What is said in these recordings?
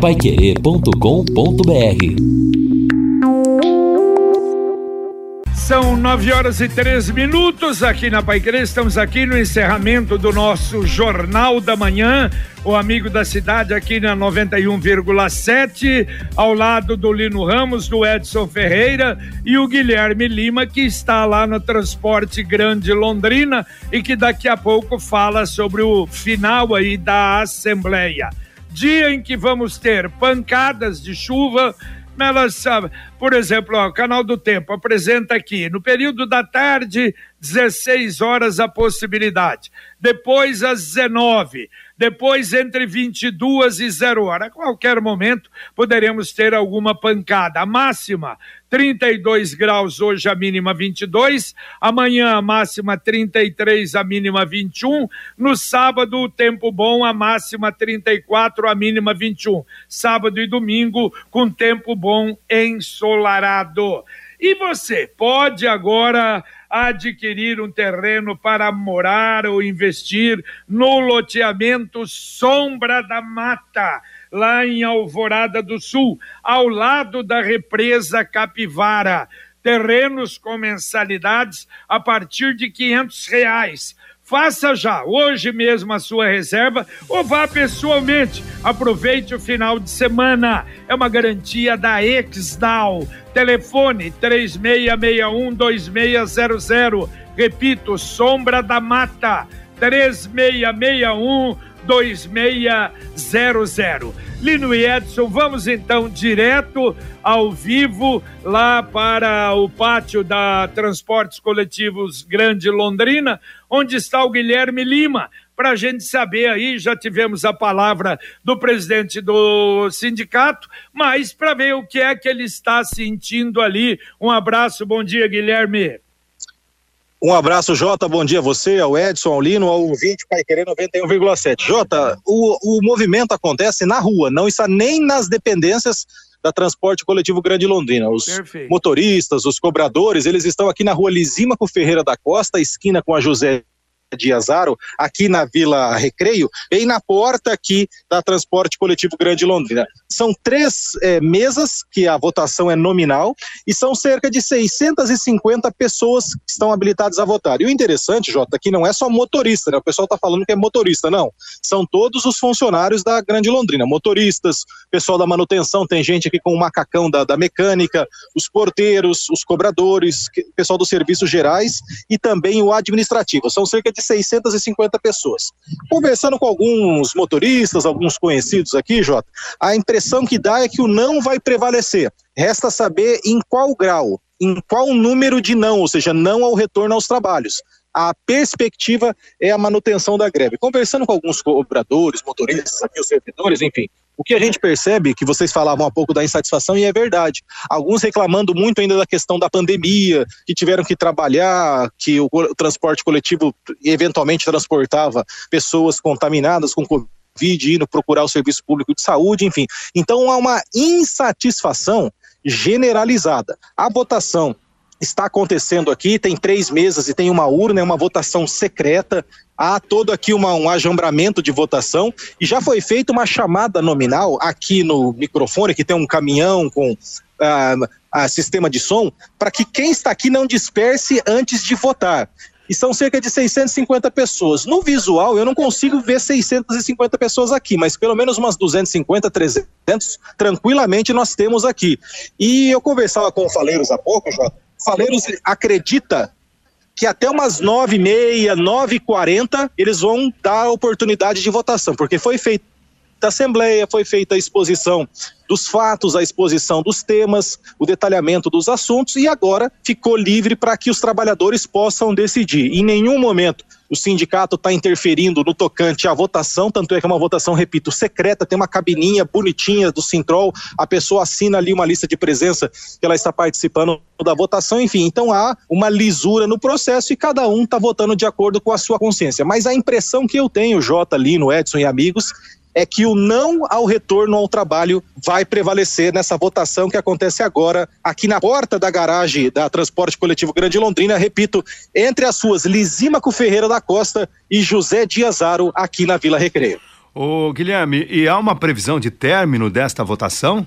paiquerê.com.br São nove horas e três minutos aqui na Pai Querer. Estamos aqui no encerramento do nosso Jornal da Manhã. O amigo da cidade aqui na 91,7, ao lado do Lino Ramos, do Edson Ferreira e o Guilherme Lima, que está lá no Transporte Grande Londrina e que daqui a pouco fala sobre o final aí da Assembleia. Dia em que vamos ter pancadas de chuva elas, por exemplo, ó, o Canal do Tempo apresenta aqui, no período da tarde, 16 horas a possibilidade, depois às 19, depois entre 22 e 0 hora. A qualquer momento poderemos ter alguma pancada. A máxima 32 graus hoje, a mínima 22. Amanhã, a máxima 33, a mínima 21. No sábado, o tempo bom, a máxima 34, a mínima 21. Sábado e domingo, com tempo bom ensolarado. E você pode agora adquirir um terreno para morar ou investir no loteamento Sombra da Mata lá em Alvorada do Sul, ao lado da represa Capivara. Terrenos com mensalidades a partir de quinhentos reais. Faça já, hoje mesmo, a sua reserva ou vá pessoalmente. Aproveite o final de semana. É uma garantia da Exdal. Telefone 3661-2600. Repito, Sombra da Mata. 3661 2600. Lino e Edson, vamos então direto ao vivo lá para o pátio da Transportes Coletivos Grande Londrina, onde está o Guilherme Lima, para a gente saber aí, já tivemos a palavra do presidente do sindicato, mas para ver o que é que ele está sentindo ali. Um abraço, bom dia, Guilherme. Um abraço, Jota. Bom dia a você, ao Edson, ao Lino, ao ouvinte Pai Querer 91,7. Jota, o, o movimento acontece na rua, não está nem nas dependências da Transporte Coletivo Grande Londrina. Os Perfeito. motoristas, os cobradores, eles estão aqui na rua Lisímaco Ferreira da Costa, esquina com a José de Azaro, aqui na Vila Recreio, bem na porta aqui da Transporte Coletivo Grande Londrina. São três é, mesas, que a votação é nominal, e são cerca de 650 pessoas que estão habilitadas a votar. E o interessante, Jota, que não é só motorista, né? O pessoal está falando que é motorista, não. São todos os funcionários da Grande Londrina, motoristas, pessoal da manutenção, tem gente aqui com o macacão da, da mecânica, os porteiros, os cobradores, pessoal dos serviços gerais e também o administrativo. São cerca de de 650 pessoas. Conversando com alguns motoristas, alguns conhecidos aqui, Jota, a impressão que dá é que o não vai prevalecer. Resta saber em qual grau, em qual número de não, ou seja, não ao retorno aos trabalhos a perspectiva é a manutenção da greve. Conversando com alguns cobradores, motoristas, aqui os servidores, enfim, o que a gente percebe, que vocês falavam um pouco da insatisfação, e é verdade. Alguns reclamando muito ainda da questão da pandemia, que tiveram que trabalhar, que o transporte coletivo eventualmente transportava pessoas contaminadas com Covid, indo procurar o serviço público de saúde, enfim. Então há uma insatisfação generalizada. A votação está acontecendo aqui, tem três mesas e tem uma urna, é uma votação secreta, há todo aqui uma, um ajambramento de votação e já foi feita uma chamada nominal aqui no microfone, que tem um caminhão com uh, sistema de som, para que quem está aqui não disperse antes de votar. E são cerca de 650 pessoas. No visual, eu não consigo ver 650 pessoas aqui, mas pelo menos umas 250, 300, tranquilamente nós temos aqui. E eu conversava com o Faleiros há pouco, Jota, Faleiros acredita que até umas nove e meia, nove e quarenta, eles vão dar oportunidade de votação, porque foi feita a assembleia, foi feita a exposição dos fatos, a exposição dos temas, o detalhamento dos assuntos e agora ficou livre para que os trabalhadores possam decidir. Em nenhum momento o sindicato está interferindo no tocante à votação, tanto é que é uma votação, repito, secreta, tem uma cabininha bonitinha do Sintrol, a pessoa assina ali uma lista de presença que ela está participando da votação, enfim, então há uma lisura no processo e cada um está votando de acordo com a sua consciência. Mas a impressão que eu tenho, Jota, Lino, Edson e amigos, é que o não ao retorno ao trabalho vai prevalecer nessa votação que acontece agora aqui na porta da garagem da Transporte Coletivo Grande Londrina, repito, entre as ruas Lisímaco Ferreira da Costa e José Diazaro aqui na Vila Recreio. Ô, Guilherme, e há uma previsão de término desta votação?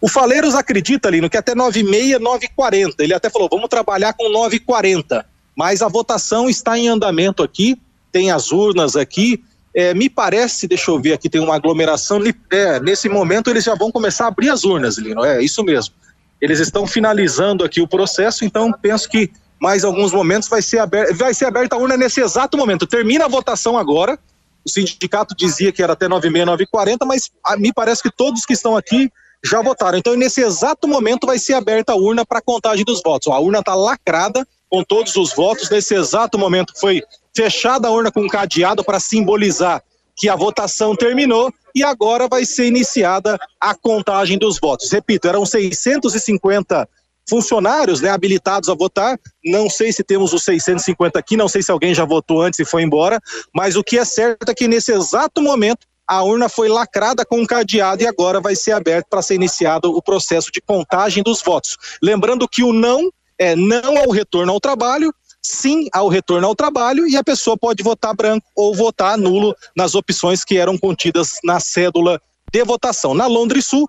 O Faleiros acredita, Lino, que até 9h30, 9h40. Ele até falou, vamos trabalhar com 9h40. Mas a votação está em andamento aqui, tem as urnas aqui. É, me parece, deixa eu ver aqui, tem uma aglomeração. É, nesse momento eles já vão começar a abrir as urnas, Lino. É isso mesmo. Eles estão finalizando aqui o processo, então penso que mais alguns momentos vai ser, aberta, vai ser aberta a urna nesse exato momento. Termina a votação agora. O sindicato dizia que era até 9h30, 9h40, mas a, me parece que todos que estão aqui já votaram. Então, nesse exato momento, vai ser aberta a urna para contagem dos votos. A urna está lacrada com todos os votos. Nesse exato momento, foi fechada a urna com um cadeado para simbolizar que a votação terminou e agora vai ser iniciada a contagem dos votos. Repito, eram 650 funcionários né, habilitados a votar. Não sei se temos os 650 aqui, não sei se alguém já votou antes e foi embora, mas o que é certo é que nesse exato momento a urna foi lacrada com um cadeado e agora vai ser aberto para ser iniciado o processo de contagem dos votos. Lembrando que o não é não ao retorno ao trabalho, sim ao retorno ao trabalho e a pessoa pode votar branco ou votar nulo nas opções que eram contidas na cédula de votação. Na Londres Sul,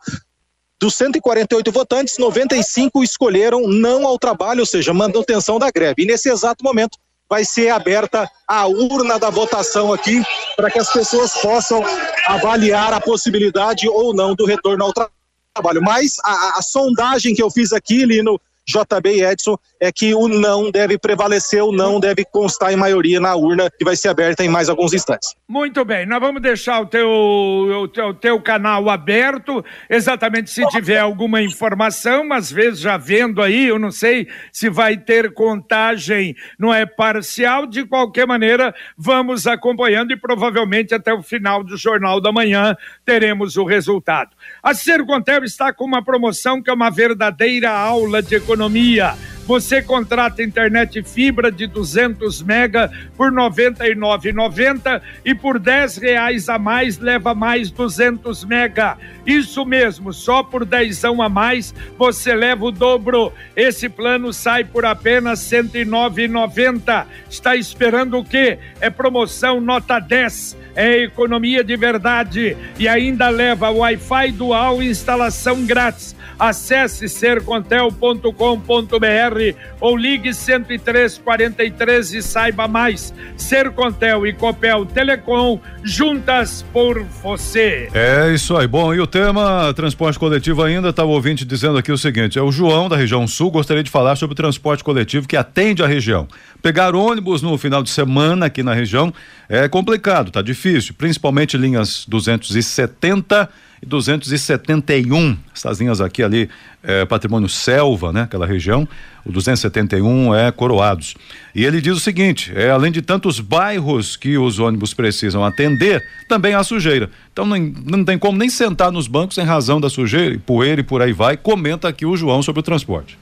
dos 148 votantes, 95 escolheram não ao trabalho, ou seja, manutenção da greve. E nesse exato momento vai ser aberta a urna da votação aqui para que as pessoas possam avaliar a possibilidade ou não do retorno ao trabalho. Mas a, a sondagem que eu fiz aqui, Lino, JB e Edson, é que o não deve prevalecer, o não deve constar em maioria na urna que vai ser aberta em mais alguns instantes. Muito bem, nós vamos deixar o teu, o teu, teu canal aberto, exatamente se tiver alguma informação, às vezes já vendo aí, eu não sei se vai ter contagem, não é parcial, de qualquer maneira, vamos acompanhando e provavelmente até o final do Jornal da Manhã teremos o resultado. A Sercontel está com uma promoção que é uma verdadeira aula de economia. Você contrata internet fibra de 200 mega por R$ 99,90 e por R$ reais a mais leva mais 200 mega. Isso mesmo, só por dezão a mais você leva o dobro. Esse plano sai por apenas R$ 109,90. Está esperando o quê? É promoção nota 10 é economia de verdade e ainda leva Wi-Fi dual instalação grátis. Acesse sercontel.com.br ou ligue 10343 e saiba mais. Sercontel e Copel Telecom juntas por você. É isso aí. Bom, e o tema transporte coletivo ainda estava tá ouvinte dizendo aqui o seguinte: é o João da região sul gostaria de falar sobre o transporte coletivo que atende a região. Pegar ônibus no final de semana aqui na região é complicado, tá difícil, principalmente linhas 270 e 271. Essas linhas aqui ali é patrimônio selva, né? Aquela região. O 271 é Coroados. E ele diz o seguinte: é, além de tantos bairros que os ônibus precisam atender, também há sujeira. Então não, não tem como nem sentar nos bancos em razão da sujeira, e poeira e por aí vai. Comenta aqui o João sobre o transporte.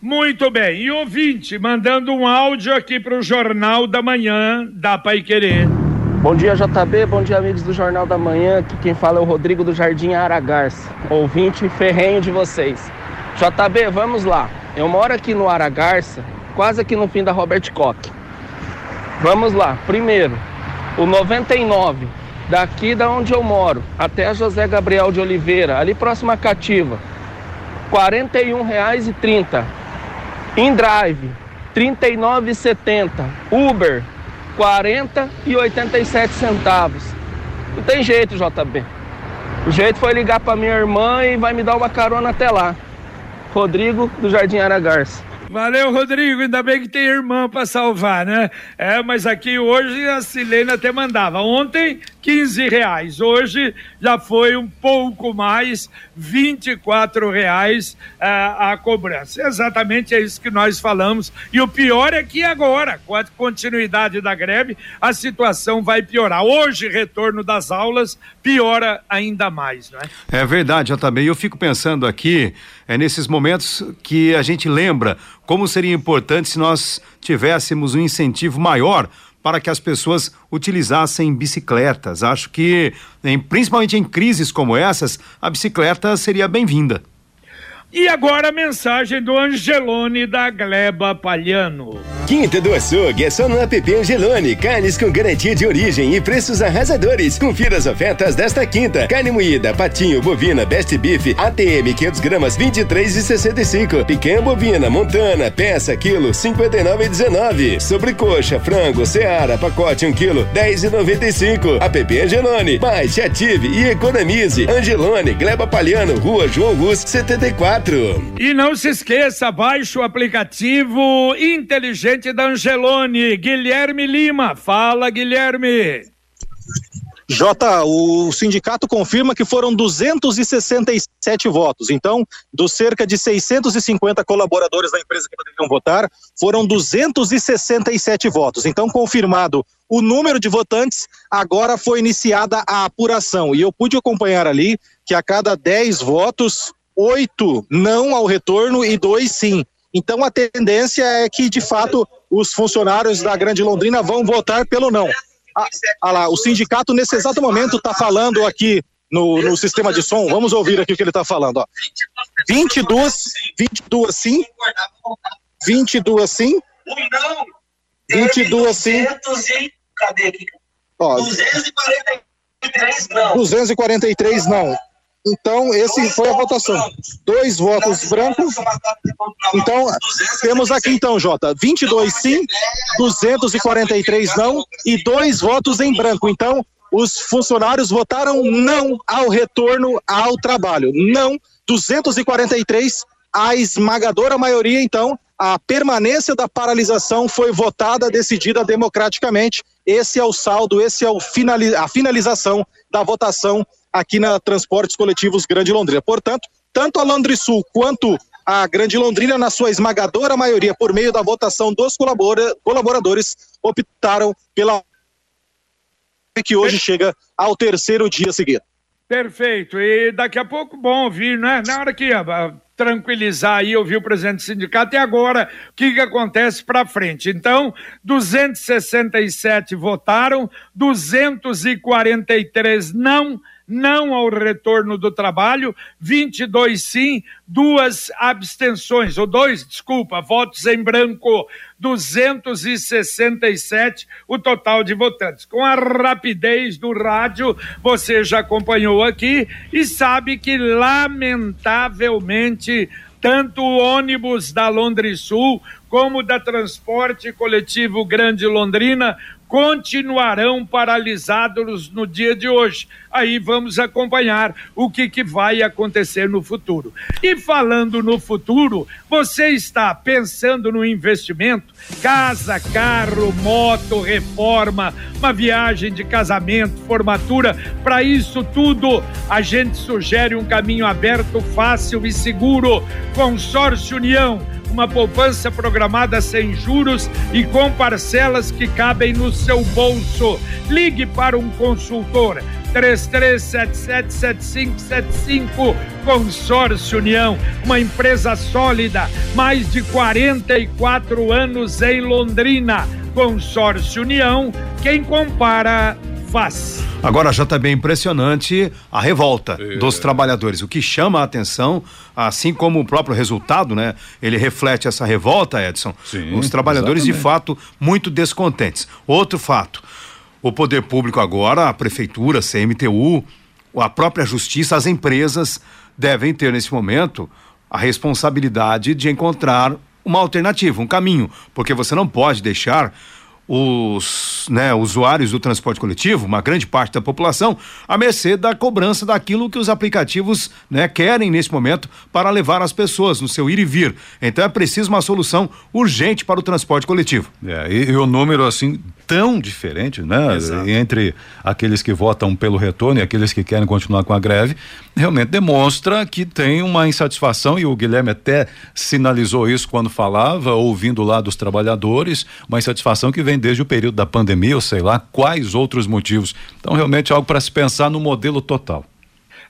Muito bem, e ouvinte, mandando um áudio aqui para o Jornal da Manhã da Pai Querer. Bom dia, JB, bom dia, amigos do Jornal da Manhã. Aqui quem fala é o Rodrigo do Jardim Aragarça, ouvinte ferrenho de vocês. JB, vamos lá. Eu moro aqui no Aragarça, quase aqui no fim da Robert Koch. Vamos lá, primeiro, o 99, daqui da onde eu moro, até a José Gabriel de Oliveira, ali próximo à Cativa, R$ 41,30 InDrive, R$ 39,70. Uber, 40 e 87 centavos. Não tem jeito, JB. O jeito foi ligar para minha irmã e vai me dar uma carona até lá. Rodrigo do Jardim Aragarça. Valeu, Rodrigo. Ainda bem que tem irmã para salvar, né? É, mas aqui hoje a Silene até mandava. Ontem 15 reais. Hoje já foi um pouco mais, 24 reais uh, a cobrança. Exatamente é isso que nós falamos. E o pior é que agora, com a continuidade da greve, a situação vai piorar. Hoje, retorno das aulas piora ainda mais, não é? É verdade, também. Eu fico pensando aqui, é nesses momentos que a gente lembra como seria importante se nós tivéssemos um incentivo maior para que as pessoas utilizassem bicicletas. Acho que, principalmente em crises como essas, a bicicleta seria bem-vinda. E agora a mensagem do Angelone da Gleba Palhano. Quinta do Açougue é só no app Angelone. Carnes com garantia de origem e preços arrasadores. Confira as ofertas desta quinta. Carne moída, patinho, bovina, best beef, ATM 500 gramas 23,65. Picanha bovina, montana, peça, quilo 59,19. Sobrecoxa, frango, seara, pacote 1 quilo 10,95. App Angelone. Baixe, ative e economize. Angelone, Gleba Palhano, Rua João Rus 74. E não se esqueça, baixe o aplicativo inteligente da Angelone. Guilherme Lima. Fala, Guilherme. Jota, o sindicato confirma que foram 267 votos. Então, dos cerca de 650 colaboradores da empresa que poderiam votar, foram 267 votos. Então, confirmado o número de votantes, agora foi iniciada a apuração. E eu pude acompanhar ali que a cada 10 votos, oito não ao retorno e dois sim. Então a tendência é que, de fato, os funcionários da Grande Londrina vão votar pelo não. Ah, ah lá, o sindicato, nesse exato momento, está falando aqui no, no sistema de som. Vamos ouvir aqui o que ele está falando. Ó. 22, 22 sim. 22 sim. 22 sim. Cadê aqui? Ó, 243 não. 243 não. Então, esse foi a votação. Dois votos brancos. Então, temos aqui então, Jota, 22 sim, 243 não e dois votos em branco. Então, os funcionários votaram não ao retorno ao trabalho. Não, 243, a esmagadora maioria, então, a permanência da paralisação foi votada, decidida democraticamente. Esse é o saldo, esse é o finali a finalização da votação aqui na Transportes Coletivos Grande Londrina. Portanto, tanto a Londrisul quanto a Grande Londrina, na sua esmagadora maioria, por meio da votação dos colabora colaboradores, optaram pela que hoje chega ao terceiro dia seguido. Perfeito. E daqui a pouco, bom ouvir, né? Na hora que tranquilizar aí, ouvir o presidente do sindicato, e agora o que, que acontece para frente? Então, 267 votaram, 243 não não ao retorno do trabalho, 22 sim, duas abstenções, ou dois, desculpa, votos em branco, 267 o total de votantes. Com a rapidez do rádio, você já acompanhou aqui e sabe que, lamentavelmente, tanto o ônibus da Londres Sul como da Transporte Coletivo Grande Londrina continuarão paralisados no dia de hoje. Aí vamos acompanhar o que, que vai acontecer no futuro. E falando no futuro, você está pensando no investimento? Casa, carro, moto, reforma, uma viagem de casamento, formatura. Para isso tudo, a gente sugere um caminho aberto, fácil e seguro. Consórcio União uma poupança programada sem juros e com parcelas que cabem no seu bolso. Ligue para um consultor. 33777575 Consórcio União, uma empresa sólida, mais de 44 anos em Londrina. Consórcio União, quem compara faz. Agora já está bem impressionante a revolta é. dos trabalhadores. O que chama a atenção, assim como o próprio resultado, né? Ele reflete essa revolta, Edson. Sim, Os trabalhadores, exatamente. de fato, muito descontentes. Outro fato: o poder público agora, a prefeitura, CMTU, a própria justiça, as empresas devem ter nesse momento a responsabilidade de encontrar uma alternativa, um caminho, porque você não pode deixar os né, usuários do transporte coletivo, uma grande parte da população, à mercê da cobrança daquilo que os aplicativos né, querem nesse momento para levar as pessoas no seu ir e vir. Então é preciso uma solução urgente para o transporte coletivo. É, e, e o número assim tão diferente, né, Exato. entre aqueles que votam pelo retorno e aqueles que querem continuar com a greve, realmente demonstra que tem uma insatisfação e o Guilherme até sinalizou isso quando falava, ouvindo lá dos trabalhadores, uma insatisfação que vem desde o período da pandemia, ou sei lá, quais outros motivos. Então, realmente, algo para se pensar no modelo total.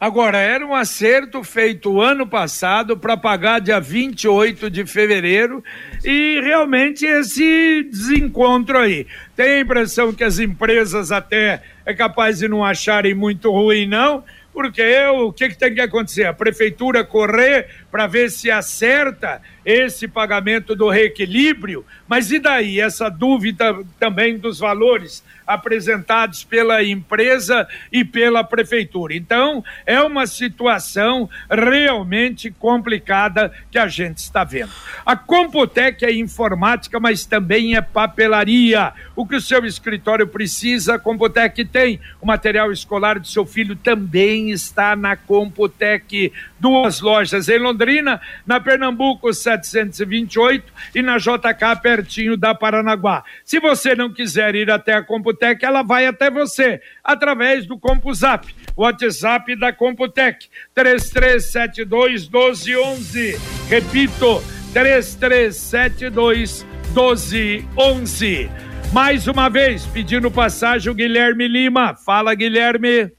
Agora, era um acerto feito ano passado para pagar dia 28 de fevereiro e realmente esse desencontro aí. Tem a impressão que as empresas até é capaz de não acharem muito ruim, não, porque o que, que tem que acontecer? A prefeitura correr para ver se acerta esse pagamento do reequilíbrio, mas e daí? Essa dúvida também dos valores apresentados pela empresa e pela prefeitura? Então, é uma situação realmente complicada que a gente está vendo. A Computec é informática, mas também é papelaria. O que o seu escritório precisa, a Computec tem. O material escolar do seu filho também está na Computec. Duas lojas em Londrina, na Pernambuco 728 e na JK pertinho da Paranaguá. Se você não quiser ir até a Computec, ela vai até você através do CompuZap, WhatsApp da Computec 3372 1211. Repito, 3372 1211. Mais uma vez, pedindo passagem o Guilherme Lima. Fala, Guilherme.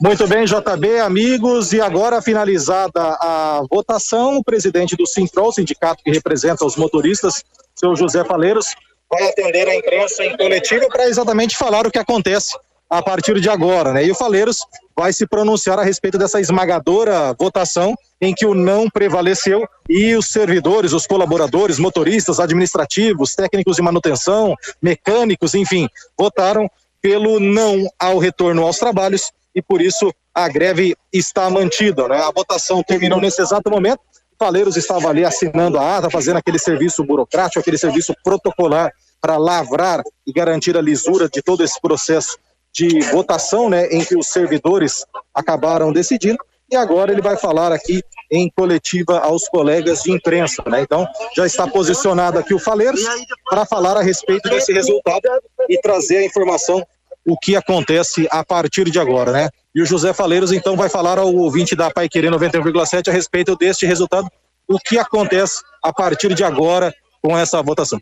Muito bem, JB, amigos, e agora finalizada a votação, o presidente do Sintrol, sindicato que representa os motoristas, seu José Faleiros, vai atender a imprensa em coletiva para exatamente falar o que acontece a partir de agora, né? E o Faleiros vai se pronunciar a respeito dessa esmagadora votação em que o não prevaleceu e os servidores, os colaboradores, motoristas, administrativos, técnicos de manutenção, mecânicos, enfim, votaram pelo não ao retorno aos trabalhos e por isso a greve está mantida, né? A votação terminou nesse exato momento. Faleiros estava ali assinando a ata, fazendo aquele serviço burocrático, aquele serviço protocolar para lavrar e garantir a lisura de todo esse processo de votação, né, em que os servidores acabaram decidindo. E agora ele vai falar aqui em coletiva aos colegas de imprensa, né? Então, já está posicionado aqui o Faleiros para falar a respeito desse resultado e trazer a informação o que acontece a partir de agora, né? E o José Faleiros então vai falar ao ouvinte da Pai Querer 91,7 a respeito deste resultado, o que acontece a partir de agora com essa votação.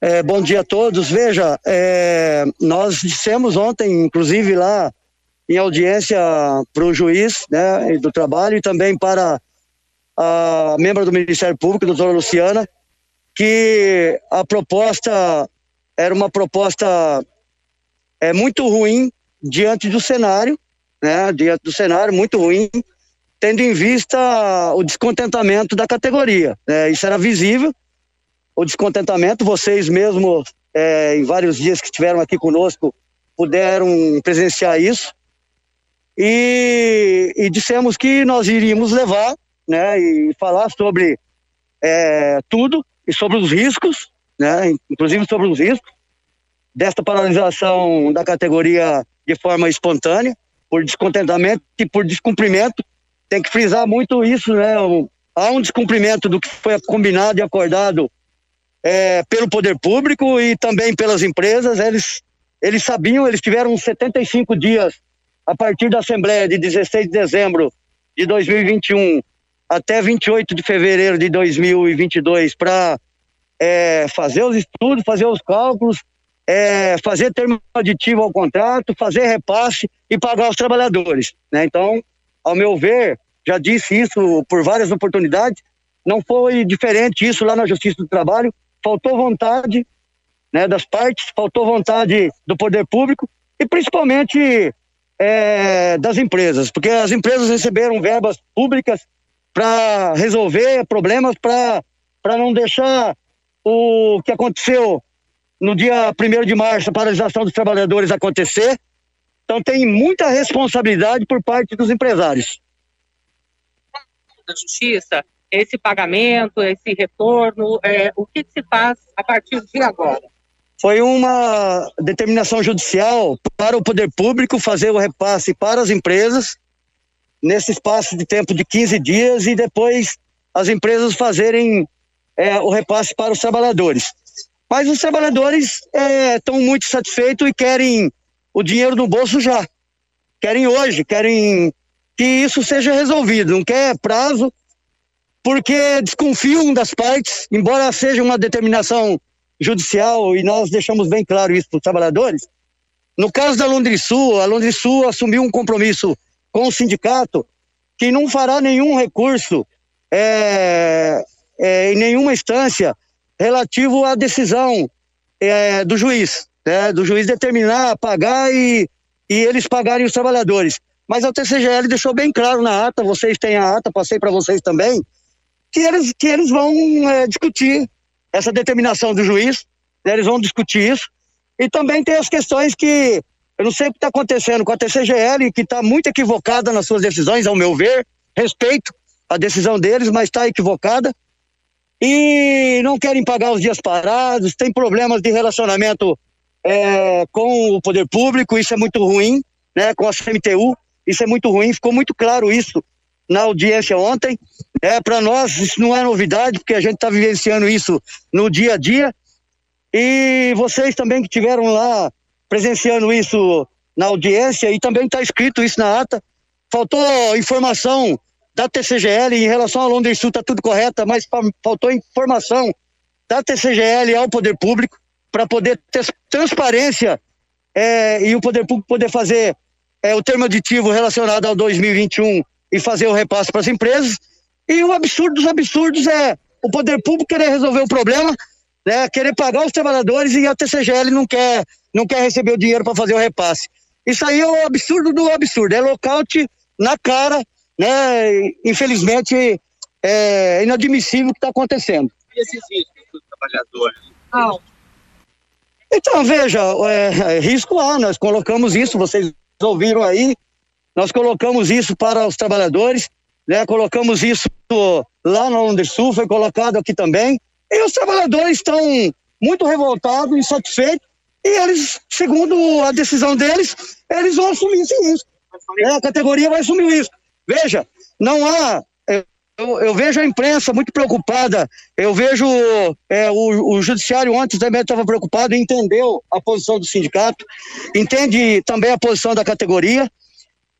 É, bom dia a todos. Veja, é, nós dissemos ontem, inclusive lá em audiência para o juiz né, do trabalho e também para a membro do Ministério Público, doutora Luciana, que a proposta era uma proposta é, muito ruim diante do cenário, né, diante do cenário muito ruim, tendo em vista o descontentamento da categoria. Né, isso era visível o descontentamento. Vocês mesmo, é, em vários dias que estiveram aqui conosco, puderam presenciar isso. E, e dissemos que nós iríamos levar, né, e falar sobre é, tudo e sobre os riscos, né, inclusive sobre os riscos desta paralisação da categoria de forma espontânea, por descontentamento e por descumprimento. Tem que frisar muito isso, né? Há um descumprimento do que foi combinado e acordado é, pelo poder público e também pelas empresas. Eles, eles sabiam, eles tiveram 75 dias a partir da Assembleia de 16 de dezembro de 2021 até 28 de fevereiro de 2022 para é, fazer os estudos, fazer os cálculos, é, fazer termo aditivo ao contrato, fazer repasse e pagar os trabalhadores. Né? Então, ao meu ver, já disse isso por várias oportunidades, não foi diferente isso lá na Justiça do Trabalho faltou vontade né, das partes, faltou vontade do poder público e principalmente é, das empresas, porque as empresas receberam verbas públicas para resolver problemas, para não deixar o que aconteceu no dia 1 de março, a paralisação dos trabalhadores acontecer. Então tem muita responsabilidade por parte dos empresários. Da justiça, esse pagamento, esse retorno? É, o que, que se faz a partir de agora? Foi uma determinação judicial para o poder público fazer o repasse para as empresas nesse espaço de tempo de 15 dias e depois as empresas fazerem é, o repasse para os trabalhadores. Mas os trabalhadores estão é, muito satisfeitos e querem o dinheiro no bolso já. Querem hoje, querem que isso seja resolvido. Não quer prazo, porque desconfiam das partes, embora seja uma determinação judicial, e nós deixamos bem claro isso para os trabalhadores. No caso da Londrisul, a Londrisul assumiu um compromisso com o sindicato que não fará nenhum recurso é, é, em nenhuma instância relativo à decisão é, do juiz, né, do juiz determinar, pagar e, e eles pagarem os trabalhadores. mas a TCGL deixou bem claro na ata, vocês têm a ata, passei para vocês também, que eles, que eles vão é, discutir essa determinação do juiz, né, eles vão discutir isso. E também tem as questões que eu não sei o que está acontecendo com a TCGL, que está muito equivocada nas suas decisões, ao meu ver. Respeito a decisão deles, mas está equivocada. E não querem pagar os dias parados, tem problemas de relacionamento é, com o poder público, isso é muito ruim, né? Com a CMTU, isso é muito ruim, ficou muito claro isso na audiência ontem. É, para nós isso não é novidade, porque a gente está vivenciando isso no dia a dia. E vocês também que tiveram lá presenciando isso na audiência e também está escrito isso na ata. Faltou informação da TCGL em relação ao Londres Sul, está tudo correto, mas faltou informação da TCGL ao poder público para poder ter transparência é, e o poder público poder fazer é, o termo aditivo relacionado ao 2021 e fazer o repasse para as empresas. E o absurdo dos absurdos é o poder público querer resolver o problema, né, querer pagar os trabalhadores e a TCGL não quer não quer receber o dinheiro para fazer o repasse. Isso aí é o absurdo do absurdo, é lockout na cara, né? Infelizmente é inadmissível o que está acontecendo. E esses riscos dos trabalhadores? Ah. Então, veja, é, é, risco há, nós colocamos isso, vocês ouviram aí, nós colocamos isso para os trabalhadores, né? Colocamos isso lá no Sul, foi colocado aqui também, e os trabalhadores estão muito revoltados, insatisfeitos, e eles, segundo a decisão deles, eles vão assumir esse risco. É, a categoria vai assumir isso. Veja, não há. Eu, eu, vejo a imprensa muito preocupada. Eu vejo é, o, o, judiciário ontem também estava preocupado e entendeu a posição do sindicato, entende também a posição da categoria.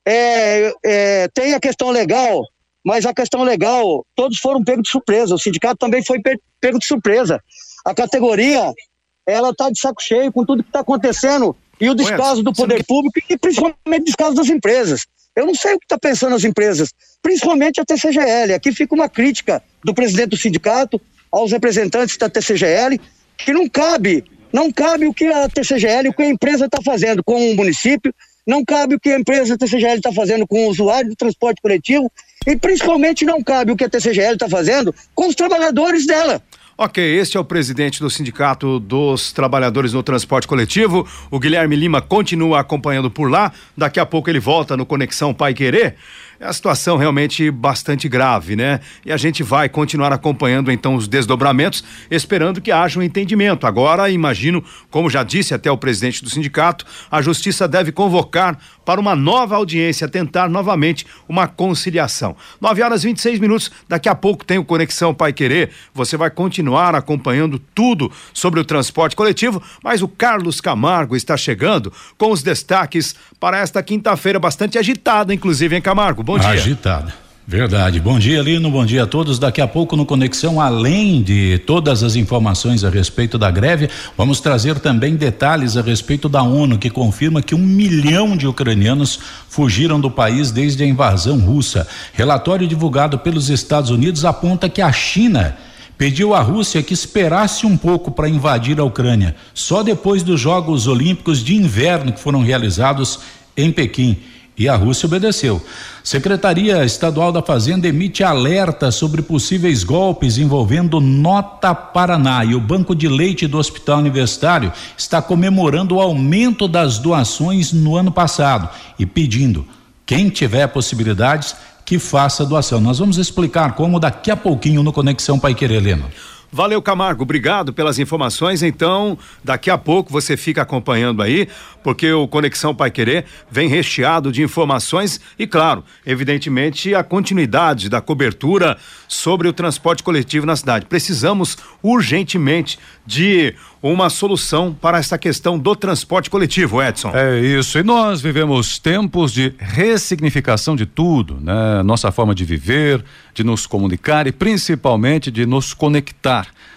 É, é, tem a questão legal, mas a questão legal, todos foram pegos de surpresa. O sindicato também foi pego de surpresa. A categoria ela está de saco cheio com tudo que está acontecendo e o descaso do poder público e principalmente o descaso das empresas. Eu não sei o que está pensando as empresas, principalmente a TCGL. Aqui fica uma crítica do presidente do sindicato aos representantes da TCGL, que não cabe, não cabe o que a TCGL, o que a empresa está fazendo com o município, não cabe o que a empresa TCGL está fazendo com o usuário do transporte coletivo e principalmente não cabe o que a TCGL está fazendo com os trabalhadores dela. Ok, este é o presidente do Sindicato dos Trabalhadores no Transporte Coletivo. O Guilherme Lima continua acompanhando por lá. Daqui a pouco ele volta no Conexão Pai Querer. É a situação realmente bastante grave, né? E a gente vai continuar acompanhando então os desdobramentos, esperando que haja um entendimento. Agora, imagino, como já disse até o presidente do sindicato, a justiça deve convocar para uma nova audiência, tentar novamente uma conciliação. 9 horas 26 minutos, daqui a pouco tem o Conexão Pai Querer. Você vai continuar acompanhando tudo sobre o transporte coletivo, mas o Carlos Camargo está chegando com os destaques para esta quinta-feira bastante agitada, inclusive, em Camargo. Bom dia. Agitada. Verdade. Bom dia, Lino. Bom dia a todos. Daqui a pouco no Conexão, além de todas as informações a respeito da greve, vamos trazer também detalhes a respeito da ONU, que confirma que um milhão de ucranianos fugiram do país desde a invasão russa. Relatório divulgado pelos Estados Unidos aponta que a China pediu à Rússia que esperasse um pouco para invadir a Ucrânia, só depois dos Jogos Olímpicos de Inverno que foram realizados em Pequim. E a Rússia obedeceu. Secretaria Estadual da Fazenda emite alerta sobre possíveis golpes envolvendo Nota Paraná. E o Banco de Leite do Hospital Universitário está comemorando o aumento das doações no ano passado e pedindo quem tiver possibilidades que faça doação. Nós vamos explicar como daqui a pouquinho no Conexão Pai Querer, Helena. Valeu, Camargo. Obrigado pelas informações. Então, daqui a pouco você fica acompanhando aí, porque o Conexão Pai Querer vem recheado de informações e, claro, evidentemente, a continuidade da cobertura sobre o transporte coletivo na cidade. Precisamos urgentemente de uma solução para essa questão do transporte coletivo, Edson. É isso. E nós vivemos tempos de ressignificação de tudo, né? Nossa forma de viver, de nos comunicar e principalmente de nos conectar.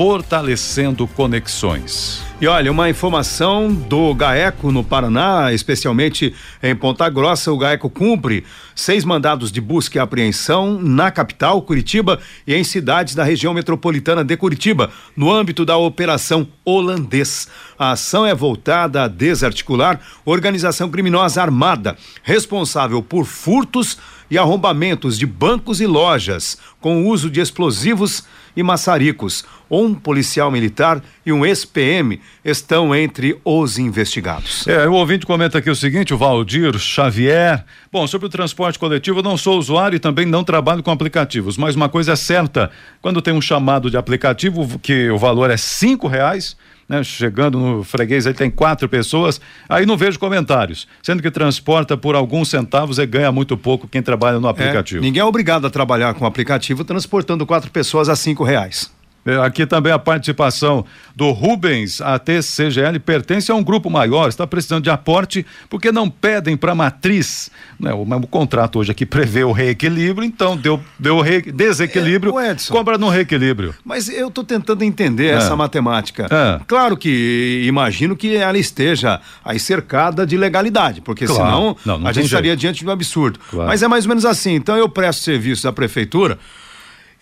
fortalecendo conexões. E olha, uma informação do GAECO no Paraná, especialmente em Ponta Grossa, o GAECO cumpre seis mandados de busca e apreensão na capital, Curitiba, e em cidades da região metropolitana de Curitiba, no âmbito da Operação Holandês. A ação é voltada a desarticular organização criminosa armada, responsável por furtos e arrombamentos de bancos e lojas, com o uso de explosivos e maçaricos. Um policial militar e um ex-PM estão entre os investigados. É, o ouvinte comenta aqui o seguinte, o Valdir Xavier. Bom, sobre o transporte coletivo, eu não sou usuário e também não trabalho com aplicativos, mas uma coisa é certa, quando tem um chamado de aplicativo que o valor é cinco reais, né, chegando no freguês aí tem quatro pessoas, aí não vejo comentários. Sendo que transporta por alguns centavos e ganha muito pouco quem trabalha no aplicativo. É, ninguém é obrigado a trabalhar com aplicativo transportando quatro pessoas a cinco reais. É, aqui também a participação do Rubens, a TCGL pertence a um grupo maior, está precisando de aporte, porque não pedem para a matriz. Né? O, o, contrato hoje aqui prevê o reequilíbrio, então deu, deu re, desequilíbrio, é, Edson, compra no reequilíbrio. Mas eu estou tentando entender é. essa matemática. É. Claro que imagino que ela esteja aí cercada de legalidade, porque claro. senão não, não a gente estaria diante de um absurdo. Claro. Mas é mais ou menos assim. Então eu presto serviços à prefeitura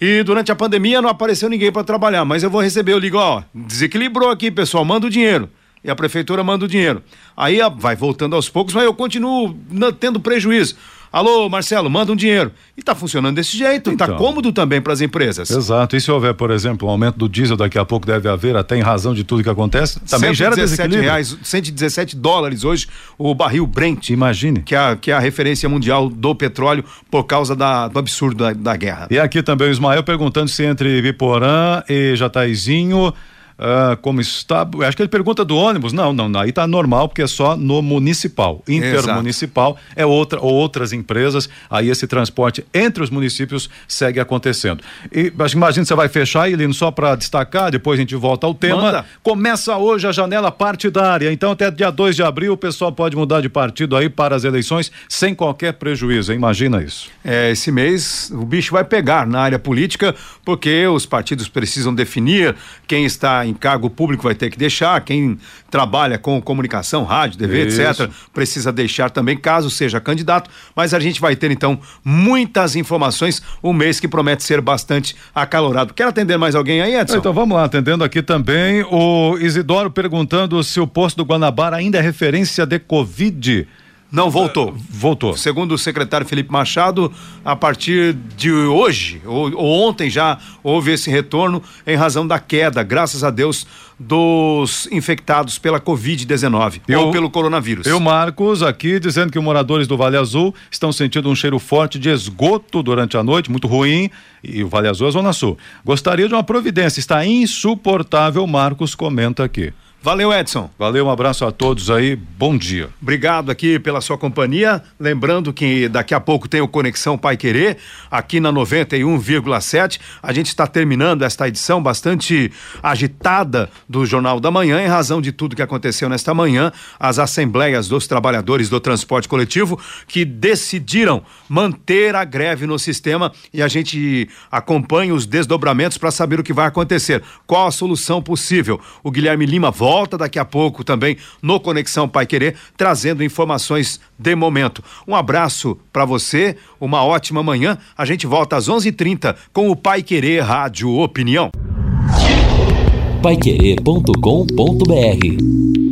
e durante a pandemia não apareceu ninguém para trabalhar, mas eu vou receber, eu ligo, ó, desequilibrou aqui, pessoal, manda o dinheiro. E a prefeitura manda o dinheiro. Aí vai voltando aos poucos, mas eu continuo tendo prejuízo. Alô, Marcelo, manda um dinheiro. E está funcionando desse jeito, está então, cômodo também para as empresas. Exato. E se houver, por exemplo, um aumento do diesel, daqui a pouco deve haver, até em razão de tudo que acontece, também gera desequilíbrio. reais, 117 dólares hoje o barril Brent. Imagine. Que é, a, que é a referência mundial do petróleo por causa da, do absurdo da, da guerra. E aqui também o Ismael perguntando se entre Biporã e Jataizinho Uh, como está. Acho que ele pergunta do ônibus. Não, não, aí está normal, porque é só no municipal. Intermunicipal Exato. é outra, outras empresas. Aí esse transporte entre os municípios segue acontecendo. E imagina você vai fechar, Elino, só para destacar, depois a gente volta ao tema. Manda. Começa hoje a janela partidária. Então, até dia 2 de abril, o pessoal pode mudar de partido aí para as eleições sem qualquer prejuízo. Hein? Imagina isso. É, esse mês o bicho vai pegar na área política, porque os partidos precisam definir quem está em cargo público vai ter que deixar, quem trabalha com comunicação, rádio, TV, Isso. etc., precisa deixar também, caso seja candidato. Mas a gente vai ter, então, muitas informações, um mês que promete ser bastante acalorado. Quer atender mais alguém aí, Edson? Então vamos lá, atendendo aqui também o Isidoro perguntando se o posto do Guanabara ainda é referência de Covid. Não, voltou. Uh, voltou. Segundo o secretário Felipe Machado, a partir de hoje, ou, ou, ontem já, houve esse retorno em razão da queda, graças a Deus, dos infectados pela Covid-19 ou pelo coronavírus. Eu, Marcos, aqui dizendo que moradores do Vale Azul estão sentindo um cheiro forte de esgoto durante a noite, muito ruim, e o Vale Azul é a Zona Sul. Gostaria de uma providência, está insuportável, Marcos comenta aqui. Valeu, Edson. Valeu, um abraço a todos aí, bom dia. Obrigado aqui pela sua companhia. Lembrando que daqui a pouco tem o Conexão Pai Querer, aqui na 91,7. A gente está terminando esta edição bastante agitada do Jornal da Manhã, em razão de tudo que aconteceu nesta manhã, as assembleias dos trabalhadores do transporte coletivo que decidiram manter a greve no sistema e a gente acompanha os desdobramentos para saber o que vai acontecer. Qual a solução possível? O Guilherme Lima volta volta daqui a pouco também no Conexão Pai Querer, trazendo informações de momento. Um abraço para você, uma ótima manhã. A gente volta às 11:30 com o Pai Querer Rádio Opinião. Paiquerê.com.br